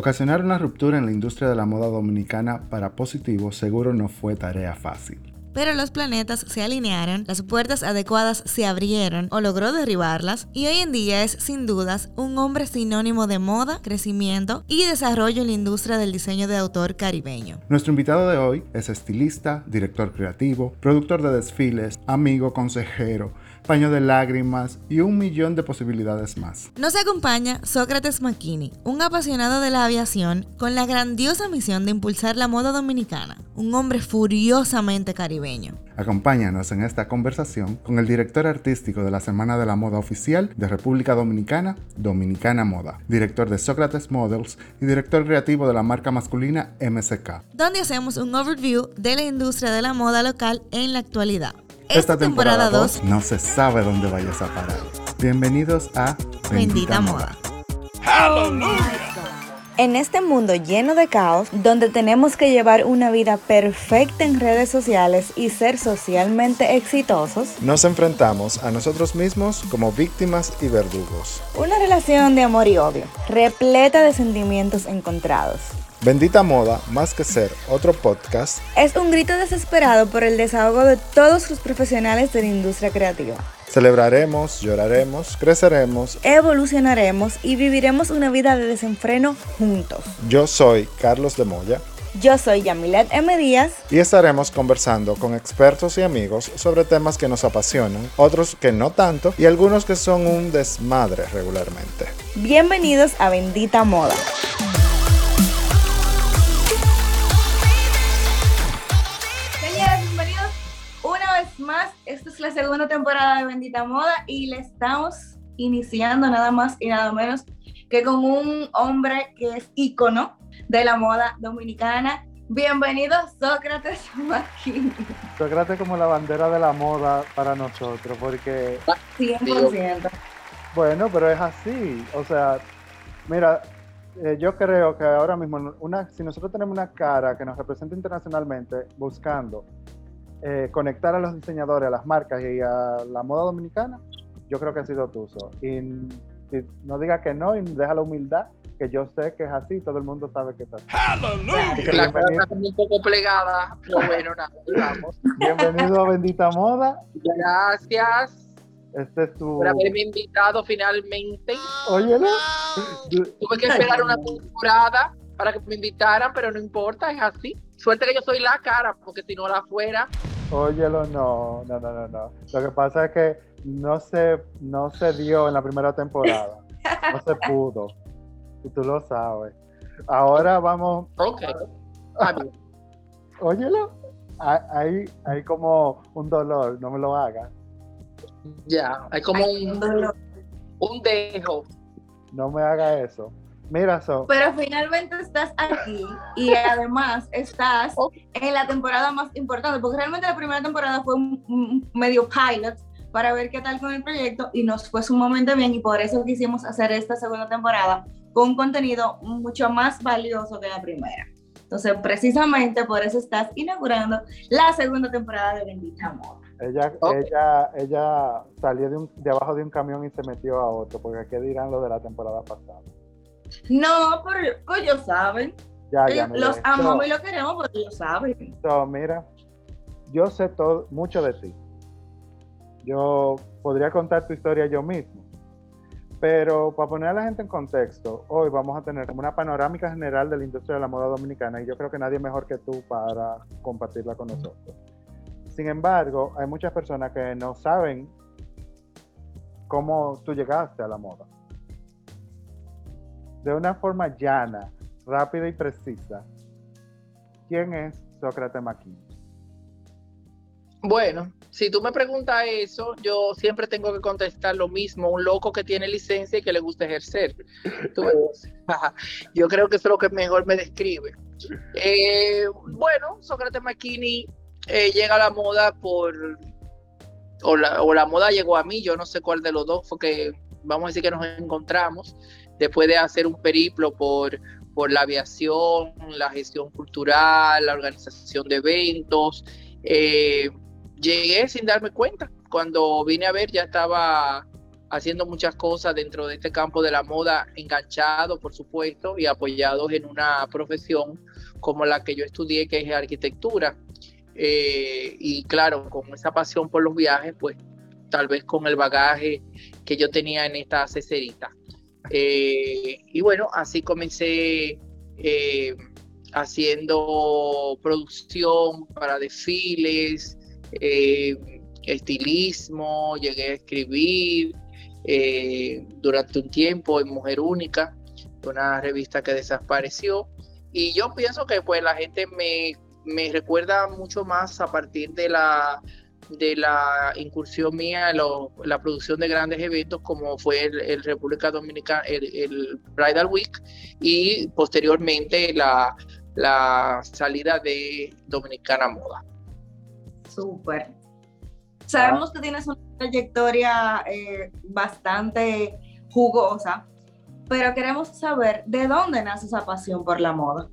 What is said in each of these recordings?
Ocasionar una ruptura en la industria de la moda dominicana para positivo seguro no fue tarea fácil. Pero los planetas se alinearon, las puertas adecuadas se abrieron o logró derribarlas y hoy en día es sin dudas un hombre sinónimo de moda, crecimiento y desarrollo en la industria del diseño de autor caribeño. Nuestro invitado de hoy es estilista, director creativo, productor de desfiles, amigo, consejero, paño de lágrimas y un millón de posibilidades más. Nos acompaña Sócrates McKinney, un apasionado de la aviación con la grandiosa misión de impulsar la moda dominicana, un hombre furiosamente caribeño. Acompáñanos en esta conversación con el director artístico de la Semana de la Moda Oficial de República Dominicana, Dominicana Moda, director de Sócrates Models y director creativo de la marca masculina MSK. Donde hacemos un overview de la industria de la moda local en la actualidad. Esta, temporada 2 no se sabe dónde vayas a parar. Bienvenidos a Bendita, Moda. En este mundo lleno de caos, donde tenemos que llevar una vida perfecta en redes sociales y ser socialmente exitosos, nos enfrentamos a nosotros mismos como víctimas y verdugos. Una relación de amor y odio, repleta de sentimientos encontrados. Bendita Moda, más que ser otro podcast, es un grito desesperado por el desahogo de todos los profesionales de la industria creativa. Celebraremos, lloraremos, creceremos, evolucionaremos y viviremos una vida de desenfreno juntos. Yo soy Carlos de Moya. Yo soy Yamilet M. Díaz. Y estaremos conversando con expertos y amigos sobre temas que nos apasionan, otros que no tanto y algunos que son un desmadre regularmente. Bienvenidos a Bendita Moda. La segunda temporada de Bendita Moda y le estamos iniciando nada más y nada menos que con un hombre que es ícono de la moda dominicana. Bienvenido Sócrates Marquín. Sócrates como la bandera de la moda para nosotros, porque... 100%. Bueno, pero es así. O sea, mira, eh, yo creo que ahora mismo, una, si nosotros tenemos una cara que nos representa internacionalmente buscando eh, conectar a los diseñadores, a las marcas y a la moda dominicana, yo creo que ha sido Tuso. Y, no diga que no y deja la humildad, que yo sé que es así, todo el mundo sabe que es así. La cara está un poco plegada, pero bueno, nada, vamos. Bienvenido a Bendita Moda. Gracias. Este es tu... Por haberme invitado finalmente. Óyelo. Tuve que esperar una temporada para que me invitaran, pero no importa, es así. Suerte que yo soy la cara, porque si no la fuera. Óyelo, no, no, no, no, no. Lo que pasa es que no se, no se dio en la primera temporada. No se pudo. Y tú lo sabes. Ahora vamos. Ok. Óyelo. Hay, hay como un dolor, no me lo hagas. Ya, hay como un, un dejo. No me haga eso. Mira, so. Pero finalmente estás aquí y además estás en la temporada más importante, porque realmente la primera temporada fue un, medio pilot para ver qué tal con el proyecto y nos fue sumamente bien y por eso quisimos hacer esta segunda temporada con un contenido mucho más valioso que la primera. Entonces, precisamente por eso estás inaugurando la segunda temporada de Bendita Moda. Ella, ella, ella salió de, de abajo de un camión y se metió a otro, porque qué dirán lo de la temporada pasada. No, pero ellos saben. Ya, ya, los amamos y los queremos porque ellos saben. mira, yo sé todo, mucho de ti. Yo podría contar tu historia yo mismo. Pero para poner a la gente en contexto, hoy vamos a tener como una panorámica general de la industria de la moda dominicana y yo creo que nadie mejor que tú para compartirla con nosotros. Sin embargo, hay muchas personas que no saben cómo tú llegaste a la moda de una forma llana, rápida y precisa, ¿quién es Sócrates Maquín? Bueno, si tú me preguntas eso, yo siempre tengo que contestar lo mismo, un loco que tiene licencia y que le gusta ejercer. yo creo que eso es lo que mejor me describe. Eh, bueno, Sócrates McKinney eh, llega a la moda por, o la, o la moda llegó a mí, yo no sé cuál de los dos, porque vamos a decir que nos encontramos después de hacer un periplo por, por la aviación, la gestión cultural, la organización de eventos, eh, llegué sin darme cuenta. Cuando vine a ver ya estaba haciendo muchas cosas dentro de este campo de la moda, enganchado, por supuesto, y apoyados en una profesión como la que yo estudié, que es arquitectura. Eh, y claro, con esa pasión por los viajes, pues tal vez con el bagaje que yo tenía en esta cecerita. Eh, y bueno, así comencé eh, haciendo producción para desfiles, estilismo, llegué a escribir durante un tiempo en Mujer Única, una revista que desapareció. Y yo pienso que pues la gente me, me recuerda mucho más a partir de la de la incursión mía en la producción de grandes eventos como fue el, República Dominicana, el, Bridal Week y posteriormente la, la salida de Dominicana Moda. Súper. Sabemos que tienes una trayectoria eh, bastante jugosa, pero queremos saber de dónde nace esa pasión por la moda.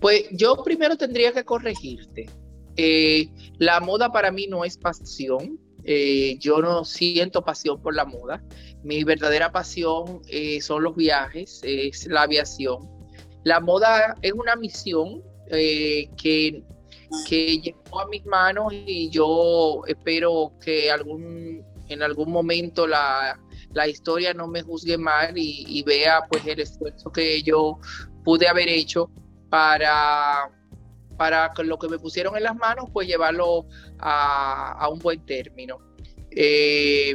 Pues yo primero tendría que corregirte. Eh, la moda para mí no es pasión. Eh, yo no siento pasión por la moda. Mi verdadera pasión eh, son los viajes, es la aviación. La moda es una misión que, llegó a mis manos y yo espero que algún, en algún momento la, historia no me juzgue mal y, vea pues el esfuerzo que yo pude haber hecho para, para lo que me pusieron en las manos, pues llevarlo a, un buen término. Eh,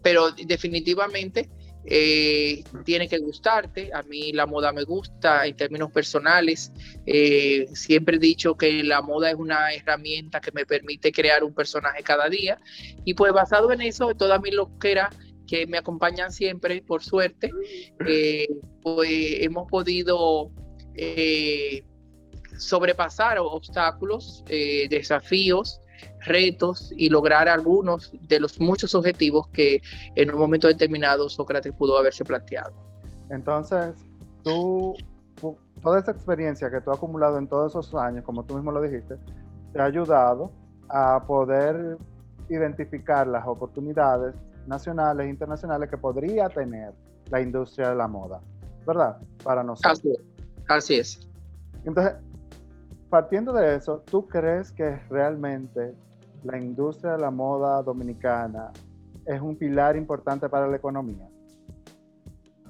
pero definitivamente eh, tiene que gustarte. A mí la moda me gusta en términos personales. Eh, siempre he dicho que la moda es una herramienta que me permite crear un personaje cada día. Y pues basado en eso, todas mis loqueras que me acompañan siempre, por suerte, pues hemos podido sobrepasar obstáculos, desafíos retos y lograr algunos de los muchos objetivos que en un momento determinado Sócrates pudo haberse planteado. Entonces, tú, toda esa experiencia que tú has acumulado en todos esos años, como tú mismo lo dijiste, te ha ayudado a poder identificar las oportunidades nacionales e internacionales que podría tener la industria de la moda, ¿verdad? Para nosotros. Así es. Así es. Entonces, partiendo de eso, ¿tú crees que realmente la industria de la moda dominicana es un pilar importante para la economía?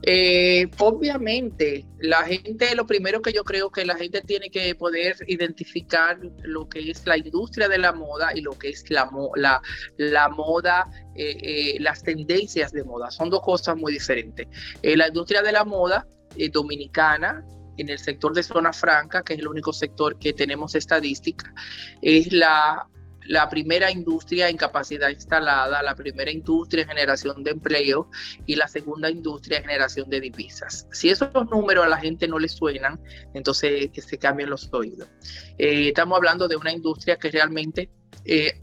Eh, obviamente, la gente, lo primero que yo creo que la gente tiene que poder identificar lo que es la industria de la moda y lo que es la, moda, eh, eh, las tendencias de moda. Son dos cosas muy diferentes. la industria de la moda dominicana en el sector de zona franca, que es el único sector que tenemos estadística, es la la primera industria en capacidad instalada, la primera industria en generación de empleo y la segunda industria en generación de divisas. Si esos números a la gente no le suenan, entonces que se cambien los oídos. Eh, estamos hablando de una industria que realmente eh,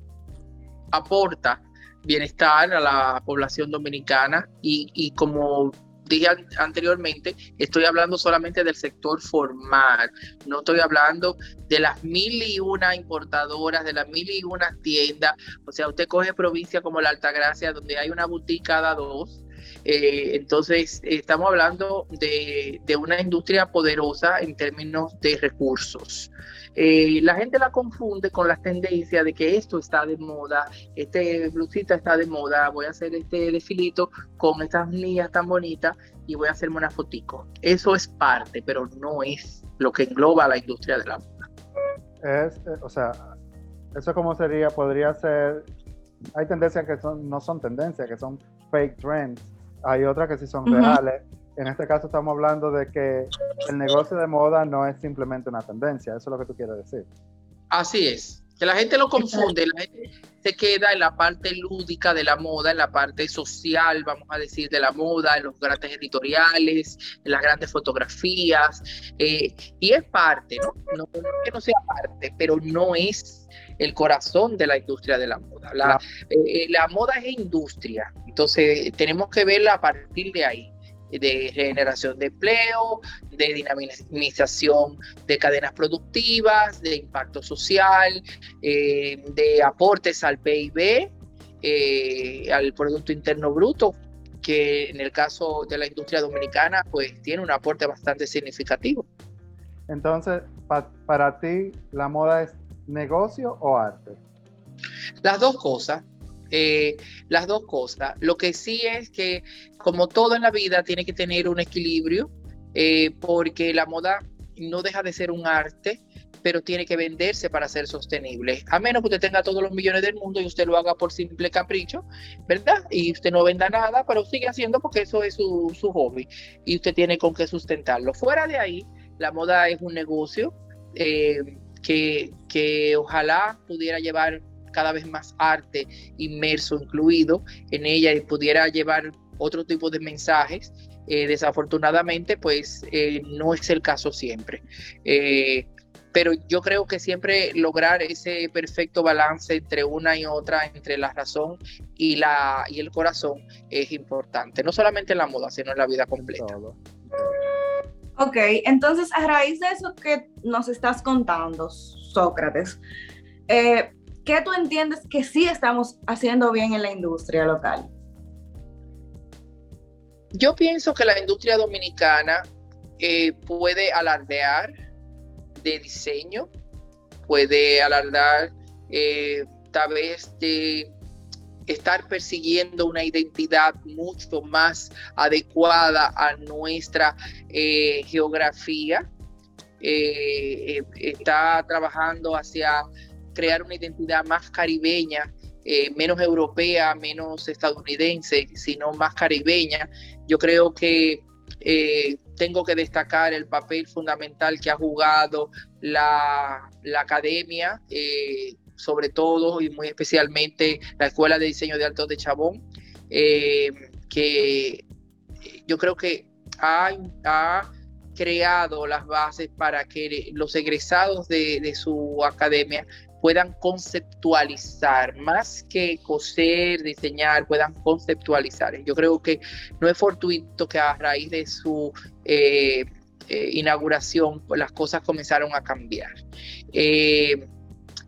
aporta bienestar a la población dominicana y, y como dije anteriormente, estoy hablando solamente del sector formal, no estoy hablando de las mil y una importadoras, de las mil y una tiendas. O sea, usted coge provincia como la Altagracia, donde hay una boutique cada dos. Eh, entonces, estamos hablando de, una industria poderosa en términos de recursos. Eh, la gente la confunde con las tendencias de que esto está de moda, este blusita está de moda, voy a hacer este desfilito con estas líneas tan bonitas y voy a hacerme una fotico. Eso es parte, pero no es lo que engloba la industria de la moda. Es, eh, o sea, eso como sería, podría ser, hay tendencias que son, no son tendencias, que son fake trends, hay otras que sí son reales en este caso estamos hablando de que el negocio de moda no es simplemente una tendencia, eso es lo que tú quieres decir. Así es, que la gente lo confunde, la gente se queda en la parte lúdica de la moda, en la parte social, vamos a decir, de la moda, en los grandes editoriales, en las grandes fotografías, eh, y es parte, ¿no? No que no sea parte, pero no es el corazón de la industria de la moda. La, eh, eh, la moda es industria, entonces tenemos que verla a partir de ahí de generación de empleo, de dinamización de cadenas productivas, de impacto social, eh, de aportes al PIB eh, al Producto Interno Bruto, que en el caso de la industria dominicana, pues tiene un aporte bastante significativo. Entonces, para ti, ¿la moda es negocio o arte? Las dos cosas. Eh, las dos cosas. Lo que sí es que, como todo en la vida, tiene que tener un equilibrio, eh, porque la moda no deja de ser un arte, pero tiene que venderse para ser sostenible. A menos que usted tenga todos los millones del mundo y usted lo haga por simple capricho, ¿verdad? Y usted no venda nada, pero sigue haciendo porque eso es su, su hobby y usted tiene con qué sustentarlo. Fuera de ahí, la moda es un negocio eh, que, que ojalá pudiera llevar cada vez más arte inmerso, incluido en ella y pudiera llevar otro tipo de mensajes. Eh, desafortunadamente, pues eh, no es el caso siempre. Eh, pero yo creo que siempre lograr ese perfecto balance entre una y otra, entre la razón y, la, y el corazón, es importante, no solamente en la moda, sino en la vida completa. Ok, entonces a raíz de eso que nos estás contando, Sócrates, eh, ¿qué tú entiendes que sí estamos haciendo bien en la industria local? Yo pienso que la industria dominicana eh, puede alardear de diseño, puede alardear eh, tal vez de estar persiguiendo una identidad mucho más adecuada a nuestra eh, geografía. está trabajando hacia crear una identidad más caribeña, eh, menos europea, menos estadounidense, sino más caribeña. Yo creo que eh, tengo que destacar el papel fundamental que ha jugado la, academia, eh, sobre todo y muy especialmente la Escuela de Diseño de Alto de Chabón, que yo creo que ha, ha, creado las bases para que los egresados de su academia puedan conceptualizar, más que coser, diseñar, puedan conceptualizar. Yo creo que no es fortuito que a raíz de su eh, eh, inauguración pues, las cosas comenzaron a cambiar. Eh,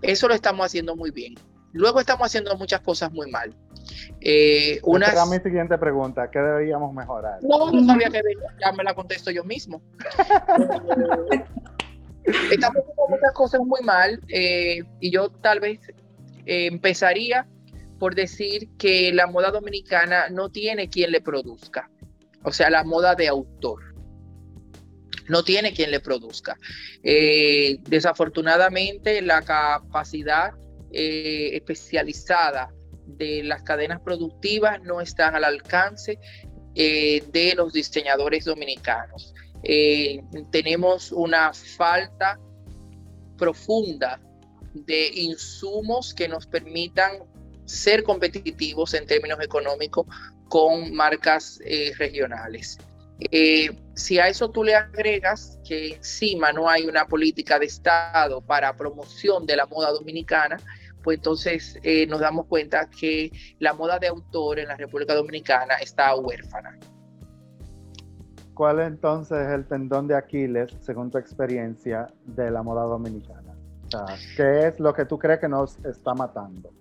eso lo estamos haciendo muy bien. Luego estamos haciendo muchas cosas muy mal. Eh, una... mi siguiente pregunta, ¿qué deberíamos mejorar? No, no sabía que ya me la contesto yo mismo. Estamos haciendo muchas cosas muy mal eh, y yo tal vez eh, empezaría por decir que la moda dominicana no tiene quien le produzca, o sea, la moda de autor. No tiene quien le produzca. Eh, desafortunadamente, la capacidad especializada de las cadenas productivas no están al alcance de los diseñadores dominicanos. Eh, tenemos una falta profunda de insumos que nos permitan ser competitivos en términos económicos con marcas eh, regionales. Eh, si a eso tú le agregas que encima no hay una política de Estado para promoción de la moda dominicana, pues entonces nos damos cuenta que la moda de autor en la República Dominicana está huérfana. ¿Cuál entonces es el tendón de Aquiles, según tu experiencia, de la moda dominicana? ¿Qué es lo que tú crees que nos está matando?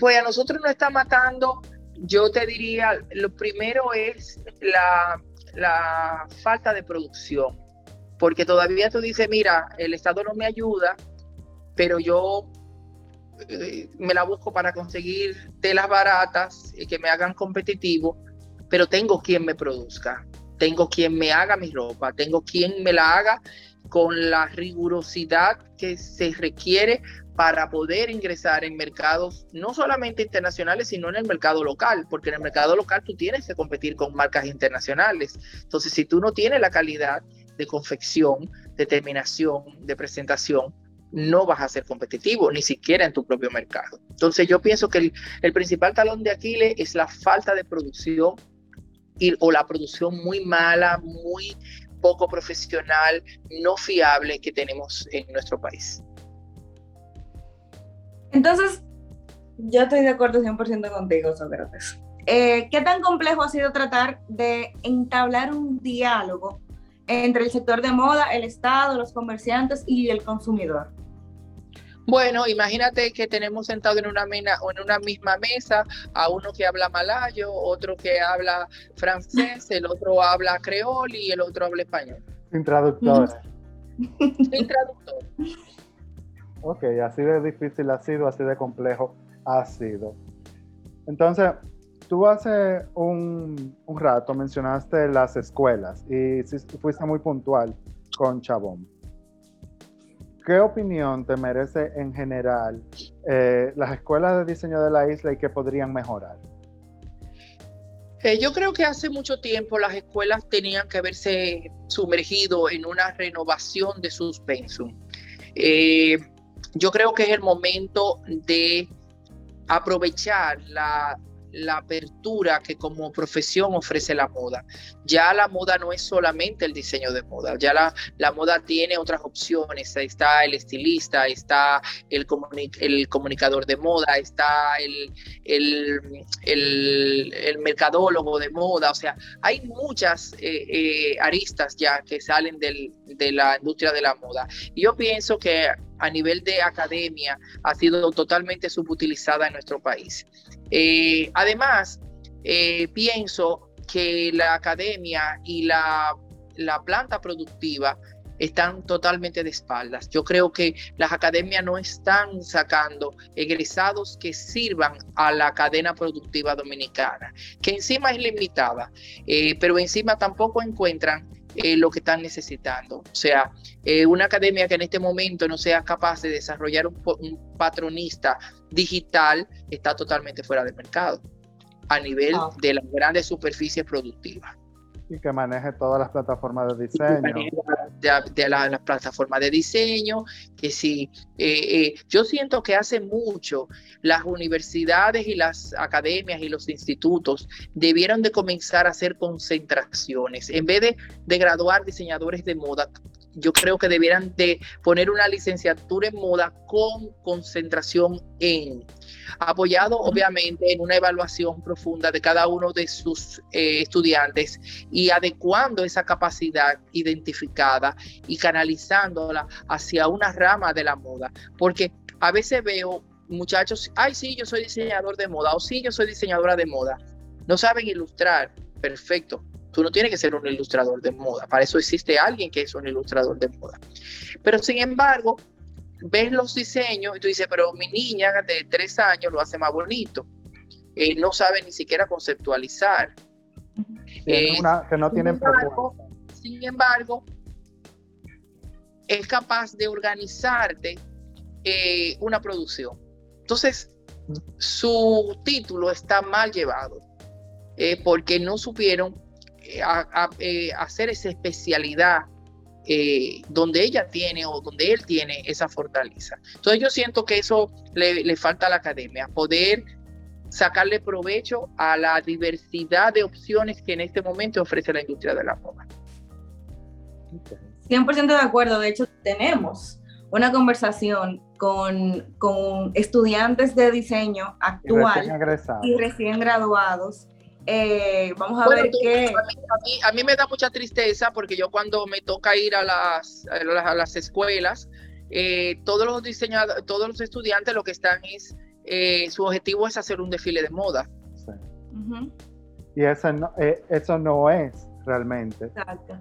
Pues a nosotros nos está matando, yo te diría, lo primero es la, la falta de producción, porque todavía tú dices, mira, el Estado no me ayuda, pero yo eh, me la busco para conseguir telas baratas y que me hagan competitivo, pero tengo quien me produzca tengo quien me haga mi ropa, tengo quien me la haga con la rigurosidad que se requiere para poder ingresar en mercados no solamente internacionales, sino en el mercado local, porque en el mercado local tú tienes que competir con marcas internacionales. Entonces, si tú no tienes la calidad de confección, de terminación, de presentación, no vas a ser competitivo, ni siquiera en tu propio mercado. Entonces, yo pienso que el, el principal talón de Aquiles es la falta de producción o la producción muy mala, muy poco profesional, no fiable que tenemos en nuestro país. Entonces, yo estoy de acuerdo 100% contigo, Sócrates. Eh, ¿Qué tan complejo ha sido tratar de entablar un diálogo entre el sector de moda, el Estado, los comerciantes y el consumidor? Bueno, imagínate que tenemos sentado en una, en una misma mesa a uno que habla malayo, otro que habla francés, el otro habla creol y el otro habla español. Sin traductor. Sin traductor. Ok, así de difícil ha sido, así de complejo ha sido. Entonces, tú hace un, rato mencionaste las escuelas y fuiste muy puntual con Chabón. ¿Qué opinión te merece en general eh, las escuelas de diseño de la isla y qué podrían mejorar? Eh, yo creo que hace mucho tiempo las escuelas tenían que haberse sumergido en una renovación de sus pensum. Eh, yo creo que es el momento de aprovechar la la apertura que como profesión ofrece la moda. Ya la moda no es solamente el diseño de moda, ya la, la moda tiene otras opciones. Está el estilista, está el, el comunicador de moda, está el, el, mercadólogo de moda. O sea, hay muchas eh, eh, aristas ya que salen del, de la industria de la moda. Yo pienso que a nivel de academia ha sido totalmente subutilizada en nuestro país. Eh, además, eh, pienso que la academia y la, la planta productiva están totalmente de espaldas. Yo creo que las academias no están sacando egresados que sirvan a la cadena productiva dominicana, que encima es limitada, eh, pero encima tampoco encuentran eh, lo que están necesitando. O sea, eh, una academia que en este momento no sea capaz de desarrollar un, patronista digital está totalmente fuera del mercado a nivel ah. de las grandes superficies productivas y que maneje todas las plataformas de diseño. De, las plataformas de diseño, que sí, eh, eh, yo siento que hace mucho las universidades y las academias y los institutos debieron de comenzar a hacer concentraciones. En vez de, de graduar diseñadores de moda, yo creo que debieran de poner una licenciatura en moda con concentración en, apoyado obviamente en una evaluación profunda de cada uno de sus eh, estudiantes y adecuando esa capacidad identificada y canalizándola hacia una rama de la moda, porque a veces veo muchachos, ay sí, yo soy diseñador de moda o sí, yo soy diseñadora de moda, no saben ilustrar, perfecto, Tú no tienes que ser un ilustrador de moda. Para eso existe alguien que es un ilustrador de moda. Pero sin embargo, ves los diseños y tú dices, pero mi niña de tres años lo hace más bonito. Eh, no sabe ni siquiera conceptualizar. Eh, que no tienen Sin embargo, es capaz de organizarte eh, una producción. Entonces, su título está mal llevado porque no supieron a, eh, hacer esa especialidad eh, donde ella tiene o donde él tiene esa fortaleza. Entonces yo siento que eso le, falta a la academia, poder sacarle provecho a la diversidad de opciones que en este momento ofrece la industria de la moda. 100% de acuerdo, de hecho tenemos una conversación con, con estudiantes de diseño actual y recién graduados eh, vamos a ver qué. A mí, me da mucha tristeza porque yo cuando me toca ir a las, a las, escuelas, eh, todos los diseñadores, todos los estudiantes lo que están es, eh, su objetivo es hacer un desfile de moda. Y eso no, eso no es realmente. Exacto.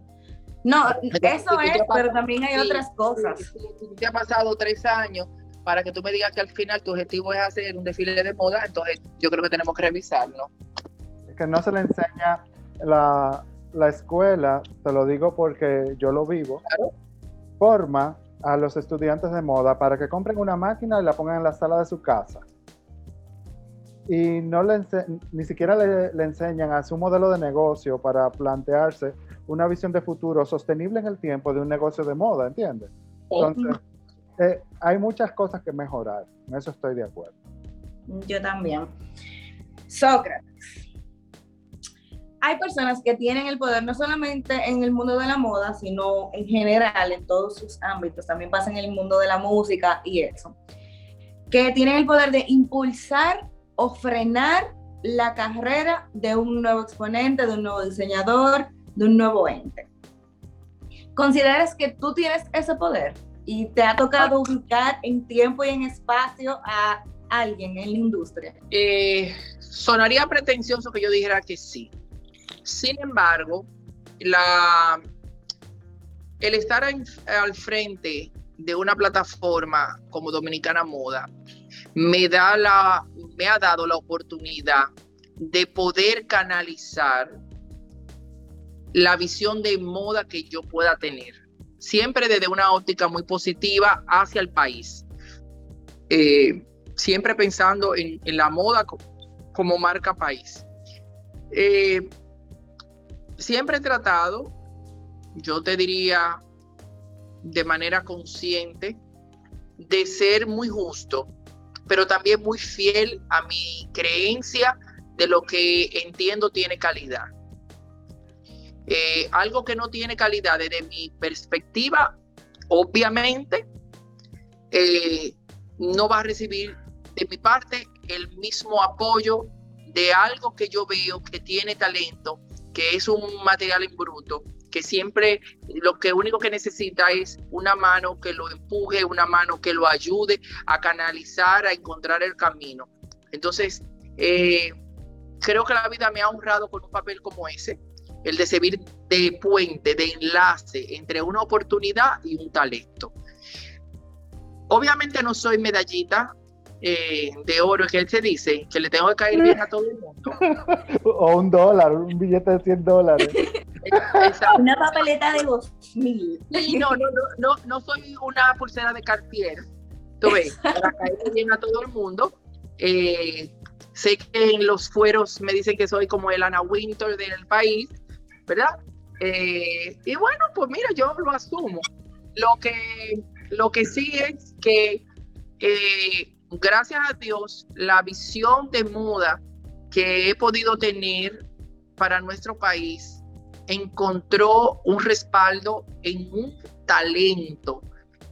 No, eso es, pero también hay otras cosas. te ha pasado tres años para que tú me digas que al final tu objetivo es hacer un desfile de moda, entonces yo creo que tenemos que revisarlo que no se le enseña la, escuela, te lo digo porque yo lo vivo, forma a los estudiantes de moda para que compren una máquina y la pongan en la sala de su casa. Y no le ni siquiera le, enseñan a su modelo de negocio para plantearse una visión de futuro sostenible en el tiempo de un negocio de moda, ¿entiendes? Entonces, eh, hay muchas cosas que mejorar, en eso estoy de acuerdo. Yo también. Sócrates, hay personas que tienen el poder no solamente en el mundo de la moda, sino en general, en todos sus ámbitos, también pasa en el mundo de la música y eso, que tienen el poder de impulsar o frenar la carrera de un nuevo exponente, de un nuevo diseñador, de un nuevo ente. ¿Consideras que tú tienes ese poder? y te ha tocado ubicar en tiempo y en espacio a alguien en la industria? Eh, sonaría pretencioso que yo dijera que sí. Sin embargo, el estar al frente de una plataforma como Dominicana Moda me, da la, me ha dado la oportunidad de poder canalizar la visión de moda que yo pueda tener, siempre desde una óptica muy positiva hacia el país, eh, siempre pensando en, la moda como, marca país. Eh, siempre he tratado, yo te diría de manera consciente, de ser muy justo, pero también muy fiel a mi creencia de lo que entiendo tiene calidad. Eh, algo que no tiene calidad desde mi perspectiva, obviamente, eh, no va a recibir de mi parte el mismo apoyo de algo que yo veo que tiene talento, que es un material en bruto, que siempre lo que único que necesita es una mano que lo empuje, una mano que lo ayude a canalizar, a encontrar el camino. Entonces, eh, creo que la vida me ha honrado con un papel como ese, el de servir de puente, de enlace entre una oportunidad y un talento. Obviamente no soy medallita, eh, de oro que él se dice que le tengo que caer bien a todo el mundo. o un dólar, un billete de 100 dólares. Una papeleta de dos mil. no, no, no, no, no soy una pulsera de Cartier. Tú ves, para caer bien a todo el mundo. Eh, sé que en los fueros me dicen que soy como el Ana Winter del país, ¿verdad? Eh, y bueno, pues mira, yo lo asumo. Lo que, lo que sí es que gracias a Dios, la visión de moda que he podido tener para nuestro país encontró un respaldo en un talento,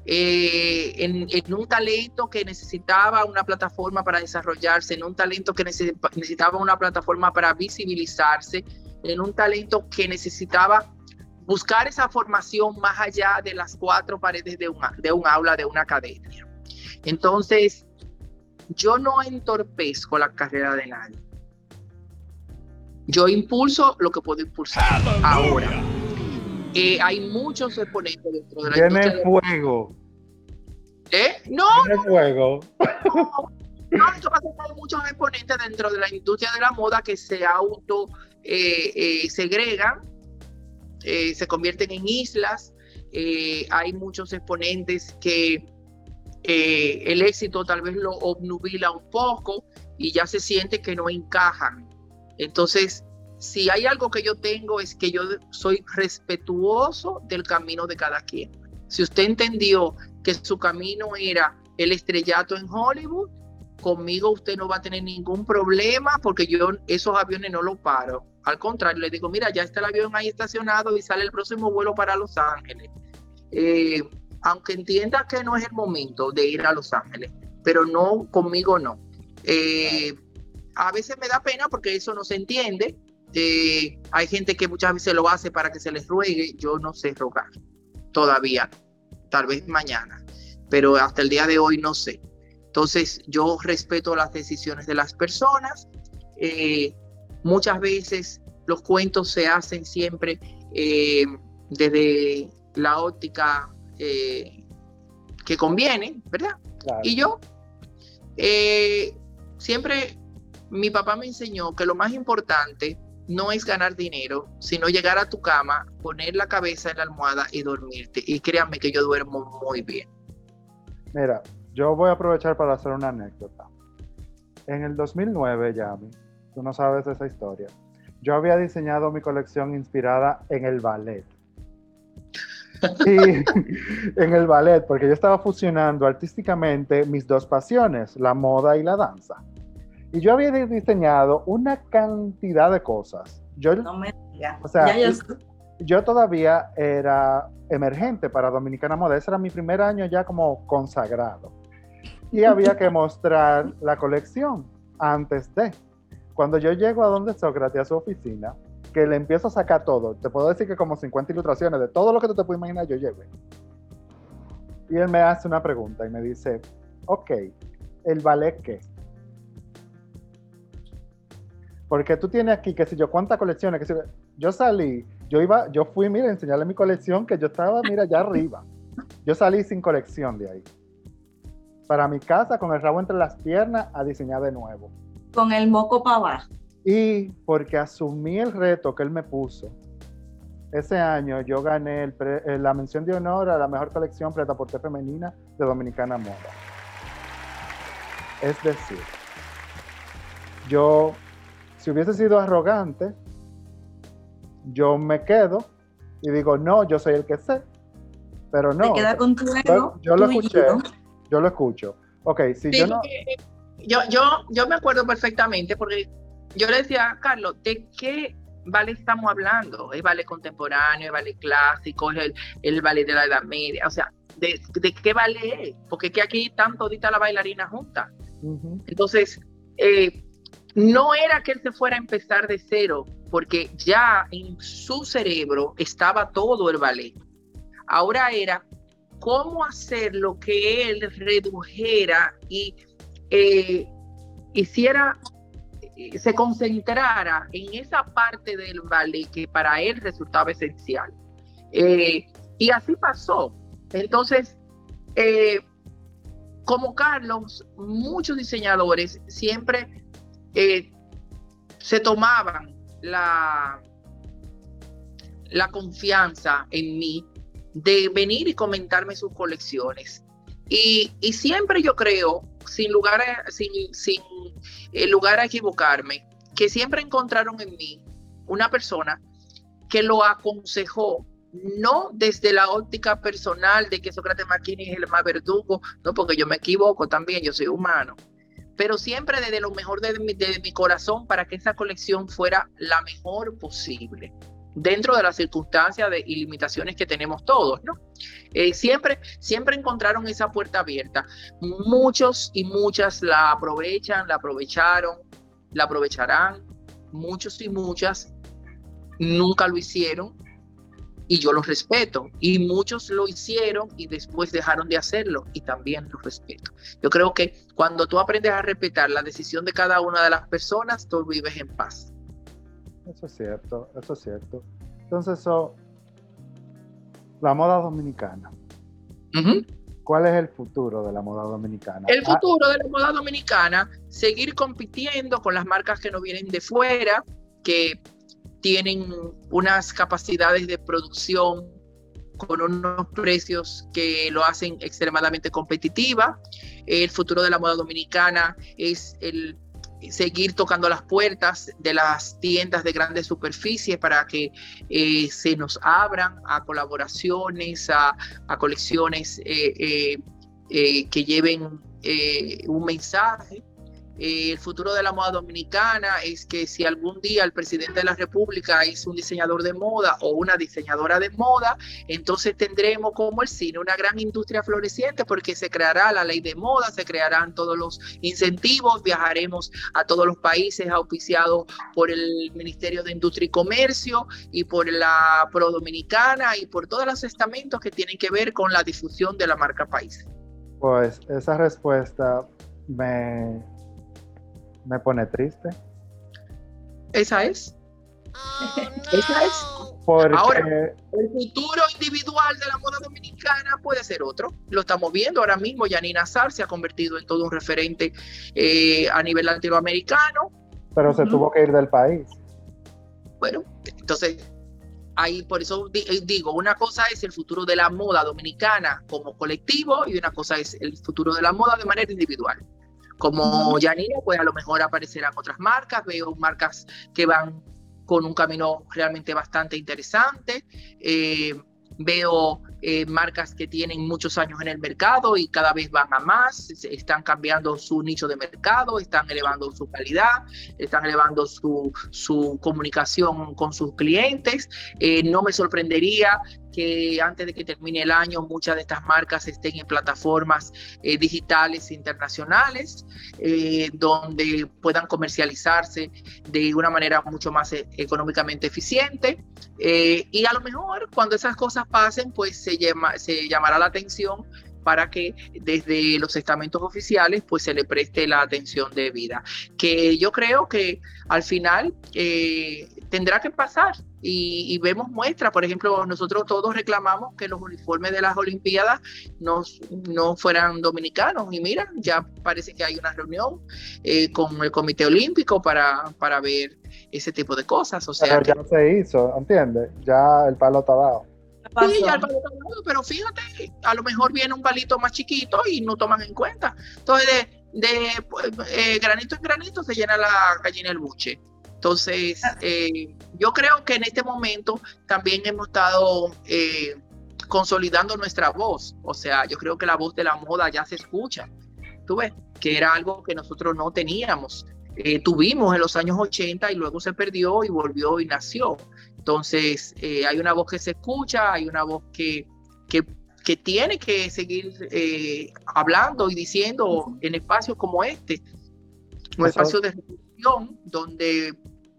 eh, en, un talento que necesitaba una plataforma para desarrollarse, en un talento que necesitaba una plataforma para visibilizarse, en un talento que necesitaba buscar esa formación más allá de las cuatro paredes de de un aula, de una academia. Entonces, yo no entorpezco la carrera de nadie. Yo impulso lo que puedo impulsar. Ahora, eh, hay muchos exponentes dentro de la Tiene industria. fuego. ¿Eh? No. Tiene fuego. No, esto pasa que hay muchos exponentes dentro de la industria de la moda que se auto eh, eh, segregan, se convierten en islas. hay muchos exponentes que eh, el éxito tal vez lo obnubila un poco y ya se siente que no encajan. Entonces, si hay algo que yo tengo es que yo soy respetuoso del camino de cada quien. Si usted entendió que su camino era el estrellato en Hollywood, conmigo usted no va a tener ningún problema porque yo esos aviones no los paro. Al contrario, le digo, mira, ya está el avión ahí estacionado y sale el próximo vuelo para Los Ángeles. Eh, aunque entienda que no es el momento de ir a Los Ángeles, pero no, conmigo no. Eh, a veces me da pena porque eso no se entiende. Eh, hay gente que muchas veces lo hace para que se les ruegue. Yo no sé rogar todavía, tal vez mañana, pero hasta el día de hoy no sé. Entonces yo respeto las decisiones de las personas. Eh, muchas veces los cuentos se hacen siempre desde la óptica eh, que conviene, ¿verdad? Y yo, eh, siempre mi papá me enseñó que lo más importante no es ganar dinero, sino llegar a tu cama, poner la cabeza en la almohada y dormirte. Y créanme que yo duermo muy bien. Mira, yo voy a aprovechar para hacer una anécdota. En el 2009, Yami, tú no sabes esa historia, yo había diseñado mi colección inspirada en el ballet. Sí, en el ballet, porque yo estaba fusionando artísticamente mis dos pasiones, la moda y la danza. Y yo había diseñado una cantidad de cosas. Yo, no me digas. O sea, yo todavía era emergente para Dominicana Moda. Ese era mi primer año ya como consagrado. Y había que mostrar la colección antes de. Cuando yo llego a donde Sócrates, a su oficina, que le empiezo a sacar todo. Te puedo decir que como 50 ilustraciones de todo lo que tú te puedes imaginar yo lleve. Y él me hace una pregunta y me dice, ok, ¿el ballet qué? Porque tú tienes aquí, qué sé yo, cuántas colecciones. Yo salí, yo iba, yo fui, mira, a enseñarle mi colección, que yo estaba, mira, allá arriba. Yo salí sin colección de ahí. Para mi casa, con el rabo entre las piernas, a diseñar de nuevo. Con el moco para abajo. Y porque asumí el reto que él me puso, ese año yo gané el eh, la mención de honor a la mejor colección preta femenina de Dominicana Moda. Es decir, yo, si hubiese sido arrogante, yo me quedo y digo, no, yo soy el que sé. Pero no. queda con tu ego, yo, lo escuché, yo lo escucho. Ok, si yo no. Yo, yo, yo me acuerdo perfectamente porque yo le decía a Carlos, ¿de qué ballet estamos hablando? ¿Es ballet contemporáneo, es ballet clásico, es el, el ballet de la Edad Media? O sea, ¿de, de qué ballet es? Porque es que aquí están toditas la bailarina juntas. Entonces, eh, no era que él se fuera a empezar de cero, porque ya en su cerebro estaba todo el ballet. Ahora era cómo hacer lo que él redujera y eh, hiciera se concentrara en esa parte del ballet que para él resultaba esencial. Eh, y así pasó. Entonces, eh, como Carlos, muchos diseñadores siempre eh, se tomaban la, la confianza en mí de venir y comentarme sus colecciones. Y, y siempre yo creo sin lugar a, sin, sin eh, lugar a equivocarme, que siempre encontraron en mí una persona que lo aconsejó, no desde la óptica personal de que Sócrates Maquini es el más verdugo, no, porque yo me equivoco también, yo soy humano, pero siempre desde lo mejor de mi, de mi corazón para que esa colección fuera la mejor posible dentro de las circunstancias de, y limitaciones que tenemos todos, ¿no? Eh, siempre, siempre encontraron esa puerta abierta. Muchos y muchas la aprovechan, la aprovecharon, la aprovecharán. Muchos y muchas nunca lo hicieron y yo los respeto. Y muchos lo hicieron y después dejaron de hacerlo y también los respeto. Yo creo que cuando tú aprendes a respetar la decisión de cada una de las personas, tú vives en paz. Eso es cierto, eso es cierto. Entonces, so, la moda dominicana. ¿Cuál es el futuro de la moda dominicana? El ah, futuro de la moda dominicana, seguir compitiendo con las marcas que no vienen de fuera, que tienen unas capacidades de producción con unos precios que lo hacen extremadamente competitiva. El futuro de la moda dominicana es el seguir tocando las puertas de las tiendas de grandes superficies para que eh, se nos abran a colaboraciones, a, colecciones eh, eh, que lleven un mensaje eh, el futuro de la moda dominicana es que si algún día el presidente de la República es un diseñador de moda o una diseñadora de moda, entonces tendremos como el cine una gran industria floreciente porque se creará la ley de moda, se crearán todos los incentivos, viajaremos a todos los países auspiciados por el Ministerio de Industria y Comercio y por la Pro Dominicana y por todos los estamentos que tienen que ver con la difusión de la marca país. Pues esa respuesta me me pone triste. Esa es. Esa es. Ahora, el futuro individual de la moda dominicana puede ser otro. Lo estamos viendo ahora mismo. Yanina Sar se ha convertido en todo un referente eh, a nivel latinoamericano. Pero se tuvo que ir del país. Bueno, entonces ahí por eso eh, digo, una cosa es el futuro de la moda dominicana como colectivo y una cosa es el futuro de la moda de manera individual. Como Yanina, pues a lo mejor aparecerán otras marcas, veo marcas que van con un camino realmente bastante interesante. Eh, veo eh, marcas que tienen muchos años en el mercado y cada vez van a más, están cambiando su nicho de mercado, están elevando su calidad, están elevando su, su comunicación con sus clientes. Eh, no me sorprendería que antes de que termine el año muchas de estas marcas estén en plataformas eh, digitales internacionales, donde puedan comercializarse de una manera mucho más económicamente eficiente. y a lo mejor cuando esas cosas pasen, pues se se, llamará la atención para que desde los estamentos oficiales pues se le preste la atención debida. Que yo creo que al final eh, tendrá que pasar y, vemos muestras. Por ejemplo, nosotros todos reclamamos que los uniformes de las Olimpiadas no, no fueran dominicanos y mira, ya parece que hay una reunión eh, con el Comité Olímpico para, para ver ese tipo de cosas. O sea, pero ya se hizo, ¿entiendes? Ya el palo está dado. Sí, ya el palo está dado, pero fíjate, a lo mejor viene un palito más chiquito y no toman en cuenta. Entonces, de, de eh, granito en granito se llena la gallina el buche. Entonces, eh, yo creo que en este momento también hemos estado eh, consolidando nuestra voz. O sea, yo creo que la voz de la moda ya se escucha. Tú ves, que era algo que nosotros no teníamos. Eh, tuvimos en los años 80 y luego se perdió y volvió y nació. Entonces, hay una voz que se escucha, hay una voz que, que, que tiene que seguir hablando y diciendo en espacios como este, un espacio de reflexión donde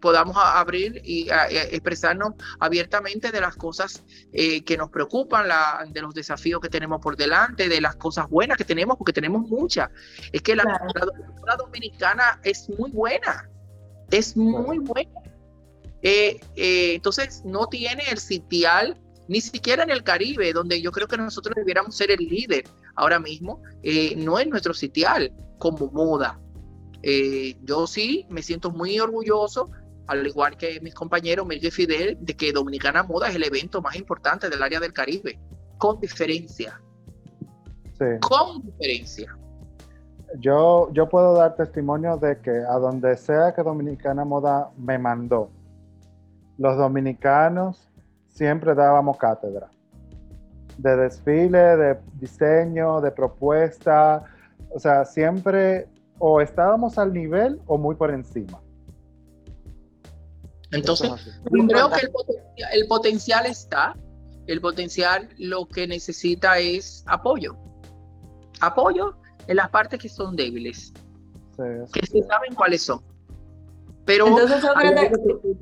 podamos abrir y expresarnos abiertamente de las cosas eh, que nos preocupan, de los desafíos que tenemos por delante, de las cosas buenas que tenemos, porque tenemos muchas. Es que la, cultura dominicana es muy buena, es muy buena. Eh, eh, entonces, no tiene el sitial, ni siquiera en el Caribe, donde yo creo que nosotros debiéramos ser el líder ahora mismo, no es nuestro sitial como moda. yo sí me siento muy orgulloso al igual que mis compañeros Miguel Fidel, de que Dominicana Moda es el evento más importante del área del Caribe, con diferencia. Sí. Con diferencia. Yo, yo puedo dar testimonio de que a donde sea que Dominicana Moda me mandó, los dominicanos siempre dábamos cátedra de desfile, de diseño, de propuesta, o sea, siempre o estábamos al nivel o muy por encima. Entonces, creo que el potencial, está, el potencial lo que necesita es apoyo. Apoyo en las partes que son débiles, que se saben cuáles son. Pero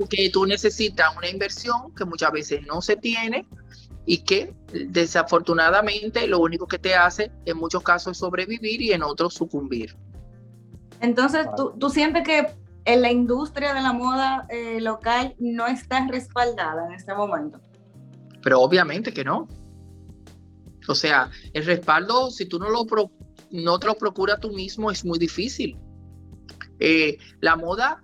que tú necesitas una inversión que muchas veces no se tiene y que desafortunadamente lo único que te hace en muchos casos es sobrevivir y en otros sucumbir. Entonces, ¿tú, tú sientes que en la industria de la moda eh, local no está respaldada en este momento. Pero obviamente que no. O sea, el respaldo, si tú no, lo no te lo procuras tú mismo, es muy difícil. Eh, la moda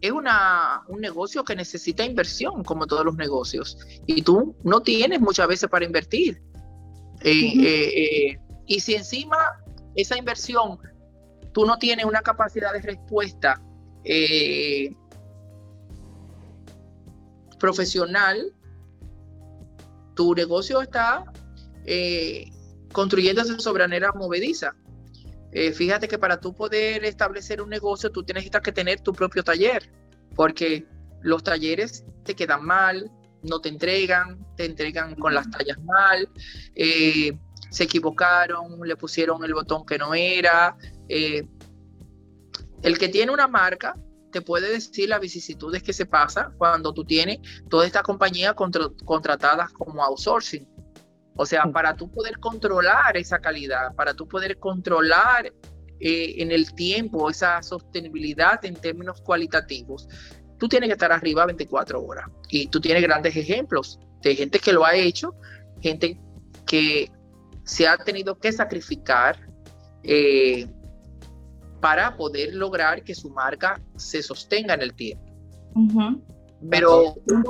es una, un negocio que necesita inversión, como todos los negocios, y tú no tienes muchas veces para invertir. Eh, y si encima esa inversión tú no tienes una capacidad de respuesta eh, profesional, tu negocio está eh, construyéndose sobre manera movediza. Eh, fíjate que para tú poder establecer un negocio, tú tienes que tener tu propio taller, porque los talleres te quedan mal, no te entregan, te entregan con las tallas mal, se equivocaron, le pusieron el botón que no era. El que tiene una marca te puede decir las vicisitudes que se pasa cuando tú tienes toda esta compañía contratadas como outsourcing. O sea, para tú poder controlar esa calidad, para tú poder controlar eh, en el tiempo esa sostenibilidad en términos cualitativos, tú tienes que estar arriba 24 horas. Y tú tienes grandes ejemplos de gente que lo ha hecho, gente que se ha tenido que sacrificar eh, para poder lograr que su marca se sostenga en el tiempo. Pero un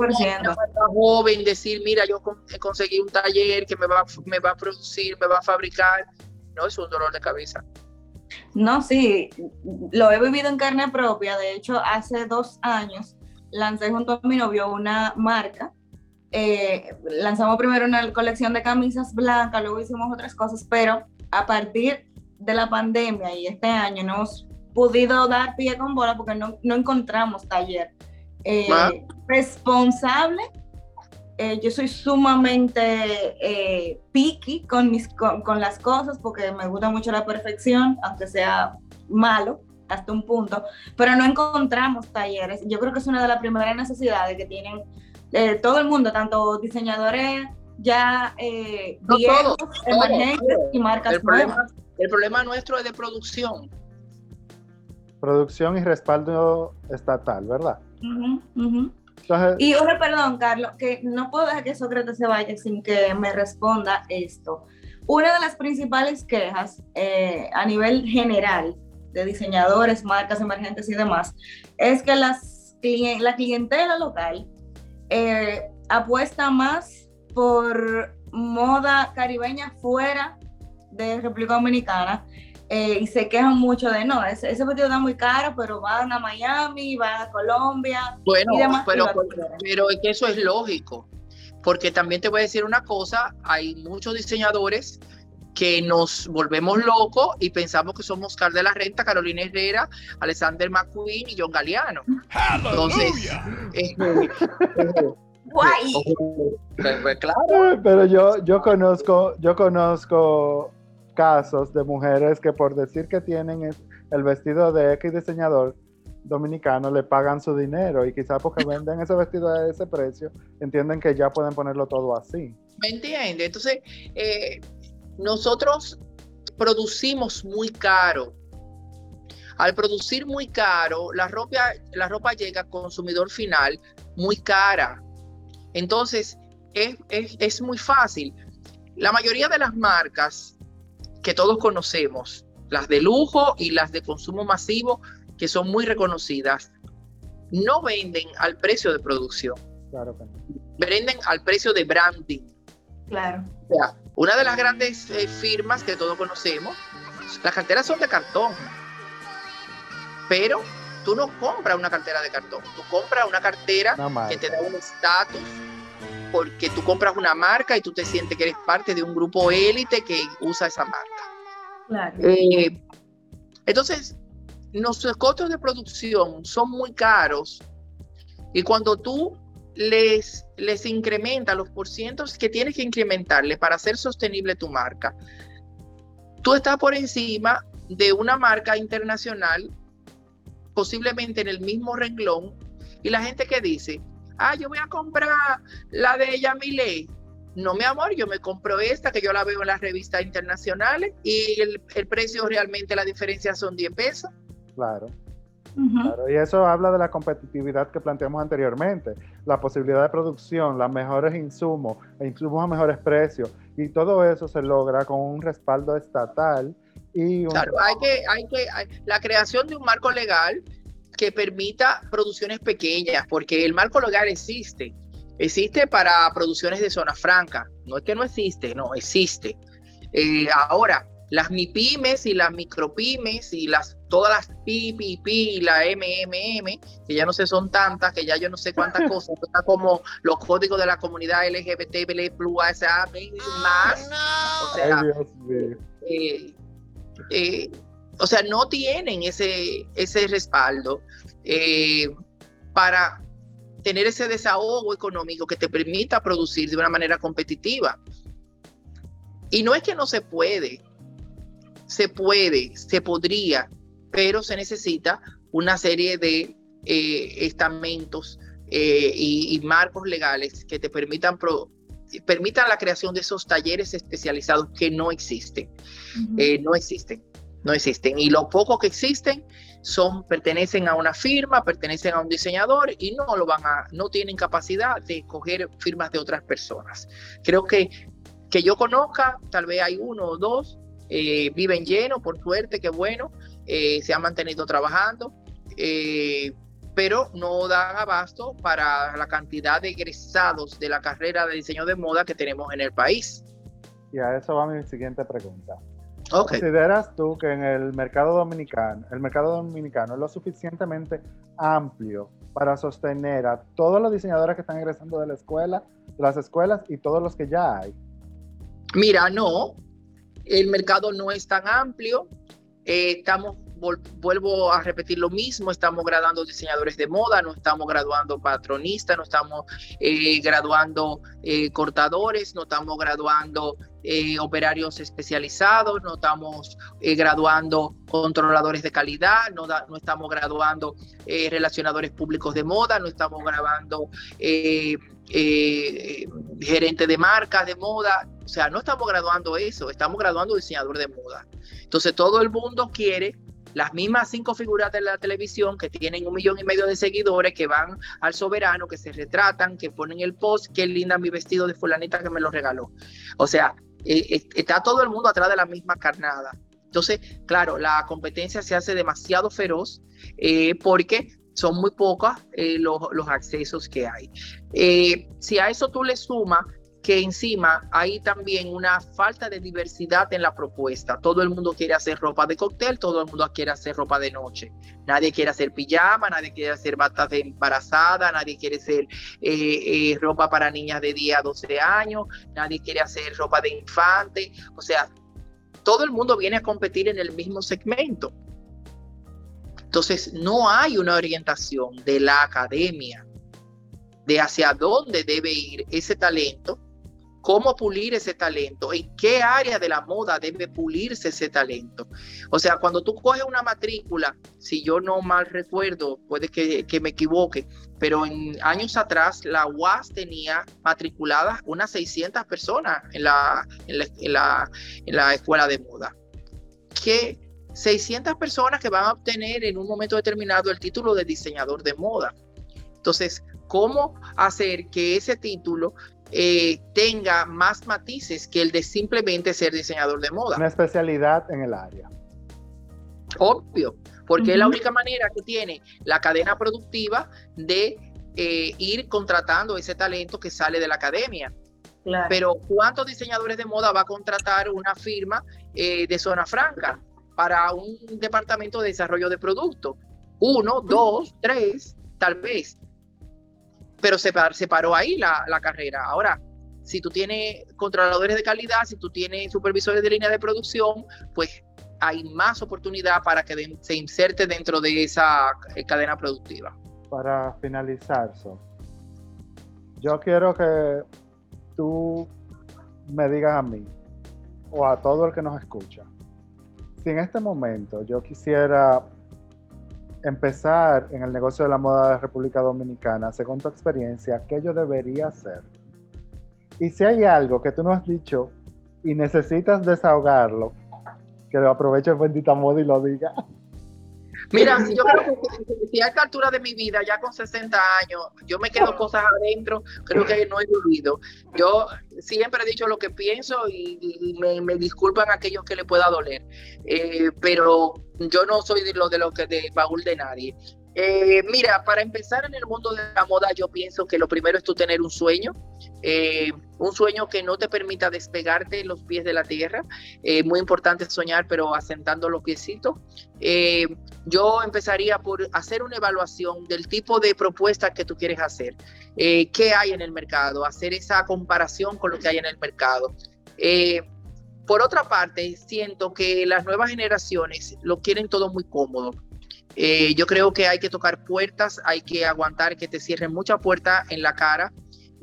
joven decir, mira, yo conseguí un taller que me va, me va a producir, me va a fabricar, no es un dolor de cabeza. No, sí, lo he vivido en carne propia. De hecho, hace dos años lancé junto a mi novio una marca. Eh, lanzamos primero una colección de camisas blancas, luego hicimos otras cosas, pero a partir de la pandemia y este año no hemos podido dar pie con bola porque no, no encontramos taller eh, responsable. Eh, yo soy sumamente eh, picky con, mis, con, las cosas porque me gusta mucho la perfección, aunque sea malo hasta un punto, pero no encontramos talleres. Yo creo que es una de las primeras necesidades que tienen todo el mundo, tanto diseñadores ya eh, No viejos, todo, todo, emergentes todo. y marcas nuevas. El problema nuestro es de producción. Producción y respaldo estatal, ¿verdad? Ujú. Entonces, Y una perdón, Carlos, que no puedo dejar que Sócrates se vaya sin que me responda esto. Una de las principales quejas eh, a nivel general de diseñadores, marcas emergentes y demás, es que las, la clientela local eh, apuesta más por moda caribeña fuera de República Dominicana eh, y se quejan mucho de no, ese, ese vestido está muy caro, pero van a Miami, van a Colombia, Bueno, y demás pero, es que eso es lógico, porque también te voy a decir una cosa, hay muchos diseñadores que nos volvemos locos y pensamos que somos Oscar de la Renta, Carolina Herrera, Alexander McQueen y John Galeano. Entonces, eh, Guay. pues claro, pero yo, yo conozco, yo conozco casos de mujeres que por decir que tienen el vestido de X diseñador dominicano le pagan su dinero y quizás porque venden ese vestido a ese precio entienden que ya pueden ponerlo todo así. ¿me entiendes? Entonces, eh, nosotros producimos muy caro. Al producir muy caro, la ropa, la ropa llega al consumidor final muy cara. Entonces, es, es- es muy fácil. La mayoría de las marcas que todos conocemos, las de lujo y las de consumo masivo, que son muy reconocidas, no venden al precio de producción, Claro que no. venden al precio de branding. Claro. O sea, una de las grandes eh, firmas que todos conocemos, las carteras son de cartón. Pero tú no compras una cartera de cartón, tú compras una cartera marca. que te da un estatus porque tú compras una marca y tú te sientes que eres parte de un grupo élite que usa esa marca. Claro. Eh, entonces, nuestros costos de producción son muy caros y cuando tú les, les incrementas los porcientos que tienes que incrementarle para hacer sostenible tu marca, tú estás por encima de una marca internacional, posiblemente en el mismo renglón, y la gente que dice, ah, yo voy a comprar la de Yamile. No, mi amor, yo me compro esta que yo la veo en las revistas internacionales y el, el precio realmente, la diferencia son 10 pesos. Claro, claro. Y eso habla de la competitividad que planteamos anteriormente, la posibilidad de producción, los mejores insumos, e insumos a mejores precios. Y todo eso se logra con un respaldo estatal y un Claro, hay que, hay que, hay- la creación de un marco legal que permita producciones pequeñas, porque el marco legal existe. Existe para producciones de zona franca. No es que no existe, no, existe. Eh, ahora, las MIPIMES y las micropymes y las todas las PPP y la MMM, que ya no sé son tantas, que ya yo no sé cuántas cosas, está como los códigos de la comunidad LGBT, más. O sea, Ay, Dios mío. eh, eh, o sea, no tienen ese, ese respaldo eh, para tener ese desahogo económico que te permita producir de una manera competitiva. Y no es que no se puede, se puede, se podría, pero se necesita una serie de eh, estamentos eh, y, y marcos legales que te permitan, pro- permitan la creación de esos talleres especializados que no existen. Eh, no existen, no existen. Y lo poco que existen son, pertenecen a una firma, pertenecen a un diseñador y no lo van a, no tienen capacidad de coger firmas de otras personas. Creo que que yo conozca, tal vez hay uno o dos, eh, viven llenos, por suerte, qué bueno, eh, se han mantenido trabajando, eh, pero no dan abasto para la cantidad de egresados de la carrera de diseño de moda que tenemos en el país. Y a eso va mi siguiente pregunta. ¿Consideras tú que en el mercado dominicano, el mercado dominicano es lo suficientemente amplio para sostener a todos los diseñadores que están egresando de la escuela, de las escuelas y todos los que ya hay? Mira, no, el mercado no es tan amplio. eh, estamos, vuelvo a repetir lo mismo, estamos graduando diseñadores de moda, no estamos graduando patronistas, no estamos eh, graduando eh, cortadores, no estamos graduando eh, operarios especializados, no estamos eh, graduando controladores de calidad, no, no estamos graduando eh, relacionadores públicos de moda, no estamos grabando eh, eh, gerente de marcas de moda. O sea, no estamos graduando eso, estamos graduando diseñador de moda. Entonces todo el mundo quiere las mismas cinco figuras de la televisión que tienen un millón y medio de seguidores, que van al soberano, que se retratan, que ponen el post, qué linda mi vestido de fulanita que me lo regaló. O sea, eh, está todo el mundo atrás de la misma carnada. Entonces, claro, la competencia se hace demasiado feroz eh, porque son muy pocos eh, los, los, accesos que hay. si a eso tú le sumas que encima hay también una falta de diversidad en la propuesta. Todo el mundo quiere hacer ropa de cóctel, todo el mundo quiere hacer ropa de noche. Nadie quiere hacer pijama, nadie quiere hacer batas de embarazada, nadie quiere hacer eh, eh, ropa para niñas de 10 a 12 años, nadie quiere hacer ropa de infante. O sea, todo el mundo viene a competir en el mismo segmento. Entonces, no hay una orientación de la academia de hacia dónde debe ir ese talento cómo pulir ese talento, en qué área de la moda debe pulirse ese talento. O sea, cuando tú coges una matrícula, si yo no mal recuerdo, puede que, me equivoque, pero en años atrás la UAS tenía matriculadas unas 600 personas en la, en la, escuela de moda. Que 600 personas que van a obtener en un momento determinado el título de diseñador de moda. Entonces, ¿cómo hacer que ese título eh, tenga más matices que el de simplemente ser diseñador de moda. Una especialidad en el área. Obvio, porque es la única manera que tiene la cadena productiva de eh, ir contratando ese talento que sale de la academia. Pero ¿cuántos diseñadores de moda va a contratar una firma eh, de zona franca para un departamento de desarrollo de producto? Uno, dos, tres, tal vez pero se, paró ahí la, carrera. Ahora, si tú tienes controladores de calidad, si tú tienes supervisores de línea de producción, pues hay más oportunidad para que se inserte dentro de esa eh, cadena productiva. Para finalizar, yo quiero que tú me digas a mí o a todo el que nos escucha, si en este momento yo quisiera empezar en el negocio de la moda de la República Dominicana, según tu experiencia, ¿qué yo debería hacer? Y si hay algo que tú no has dicho y necesitas desahogarlo, que lo aproveche bendita moda y lo diga. Mira, yo creo que si a esta altura de mi vida, ya con 60 años, yo me quedo cosas adentro, creo que no he vivido. Yo siempre he dicho lo que pienso y, me, disculpan aquellos que le pueda doler, eh, pero yo no soy de lo de lo que de baúl de nadie. Eh, mira, para empezar en el mundo de la moda, yo pienso que lo primero es tú tener un sueño, eh, un sueño que no te permita despegarte los pies de la tierra. Eh, muy importante soñar, pero asentando los piecitos. yo empezaría por hacer una evaluación del tipo de propuesta que tú quieres hacer, qué hay en el mercado, hacer esa comparación con lo que hay en el mercado. por otra parte, siento que las nuevas generaciones lo quieren todo muy cómodo eh, yo creo que hay que tocar puertas, hay que aguantar que te cierren muchas puertas en la cara.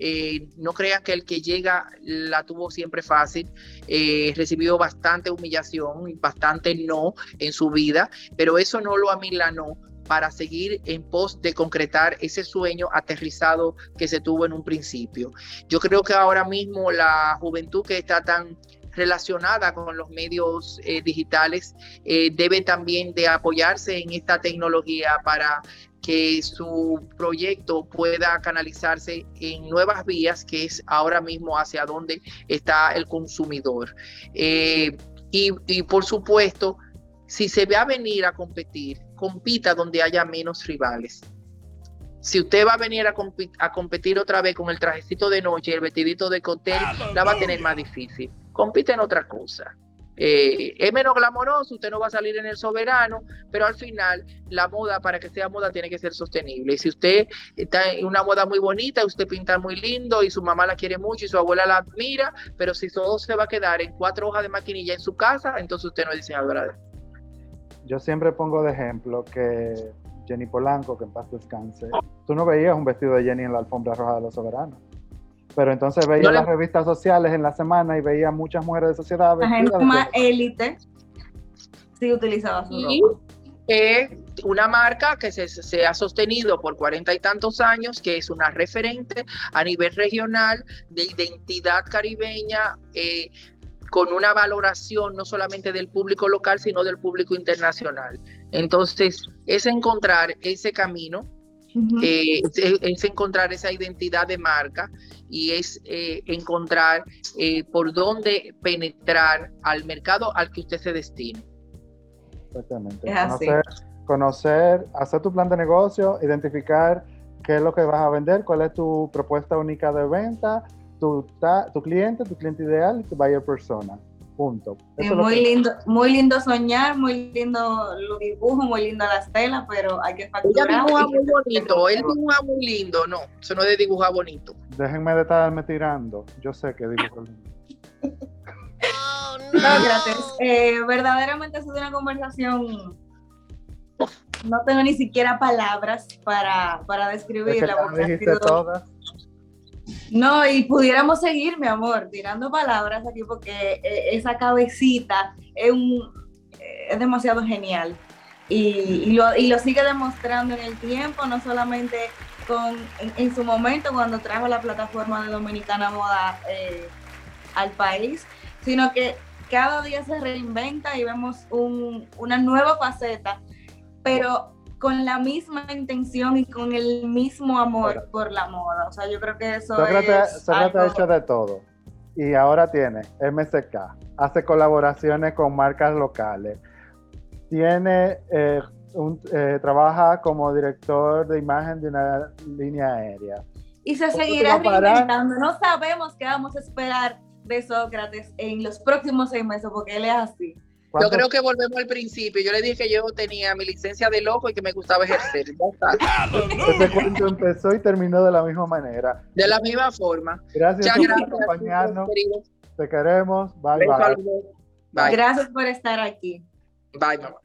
Eh, no crean que el que llega la tuvo siempre fácil, eh, recibió bastante humillación, y bastante no en su vida, pero eso no lo amilanó para seguir en pos de concretar ese sueño aterrizado que se tuvo en un principio. Yo creo que ahora mismo la juventud que está tan relacionada con los medios eh, digitales eh, debe también de apoyarse en esta tecnología para que su proyecto pueda canalizarse en nuevas vías, que es ahora mismo hacia donde está el consumidor. Eh, y, y, por supuesto, si se va a venir a competir, compita donde haya menos rivales. Si usted va a venir a, a competir otra vez con el trajecito de noche, el vestidito de cóctel, la va a tener más difícil compite en otra cosa. Eh, es menos glamoroso, usted no va a salir en el soberano, pero al final la moda, para que sea moda, tiene que ser sostenible. Y si usted está en una moda muy bonita, usted pinta muy lindo y su mamá la quiere mucho y su abuela la admira, pero si todo se va a quedar en cuatro hojas de maquinilla en su casa, entonces usted no es diseñadora Yo siempre pongo de ejemplo que Jenny Polanco, que en paz descanse, tú no veías un vestido de Jenny en la alfombra roja de los soberanos pero entonces veía las revistas sociales en la semana y veía muchas mujeres de sociedad. La gente más élite sí utilizaba su ropa. Eh, una marca que se, se, ha sostenido por cuarenta y tantos años, que es una referente a nivel regional de identidad caribeña, eh, con una valoración no solamente del público local, sino del público internacional. Entonces, es encontrar ese camino, uh -huh. eh, es, es, encontrar esa identidad de marca y es eh, encontrar eh, por dónde penetrar al mercado al que usted se destine. Exactamente. Conocer, conocer, hacer tu plan de negocio, identificar qué es lo que vas a vender, cuál es tu propuesta única de venta, tu, ta, tu cliente, tu cliente ideal y tu buyer persona. Punto. Sí, muy que... lindo, muy lindo soñar, muy lindo los dibujos, muy lindo las telas, pero hay que facturar. Ella dibuja muy bonito, él dibuja muy lindo, no, eso no es de dibujar bonito. Déjenme de estarme tirando, yo sé que dibujo lindo. oh, no. no, gracias. Eh, verdaderamente ha sido una conversación no tengo ni siquiera palabras para, para describirla. Es que dijiste todas. No, y pudiéramos seguir, mi amor, tirando palabras aquí porque eh, esa cabecita es, un, es demasiado genial. Y, lo, sigue demostrando en el tiempo, no solamente con, en, su momento cuando trajo la plataforma de Dominicana Moda eh, al país, sino que cada día se reinventa y vemos un, una nueva faceta, pero con la misma intención y con el mismo amor Pero, por la moda. O sea, yo creo que eso Sócrates, es Sócrates algo... ha hecho de todo. Y ahora tiene MSK, hace colaboraciones con marcas locales, tiene, eh, un, eh, trabaja como director de imagen de una línea aérea. Y se seguirá reinventando. No sabemos qué vamos a esperar de Sócrates en los próximos seis meses, porque él es así. Yo creo que volvemos al principio. Yo le dije que yo tenía mi licencia de loco y que me gustaba ejercer. Este cuento empezó y terminó de la misma manera. De la misma forma. Gracias, por acompañarnos. Te queremos. Bye, bye. bye. Gracias por estar aquí. Bye, mamá.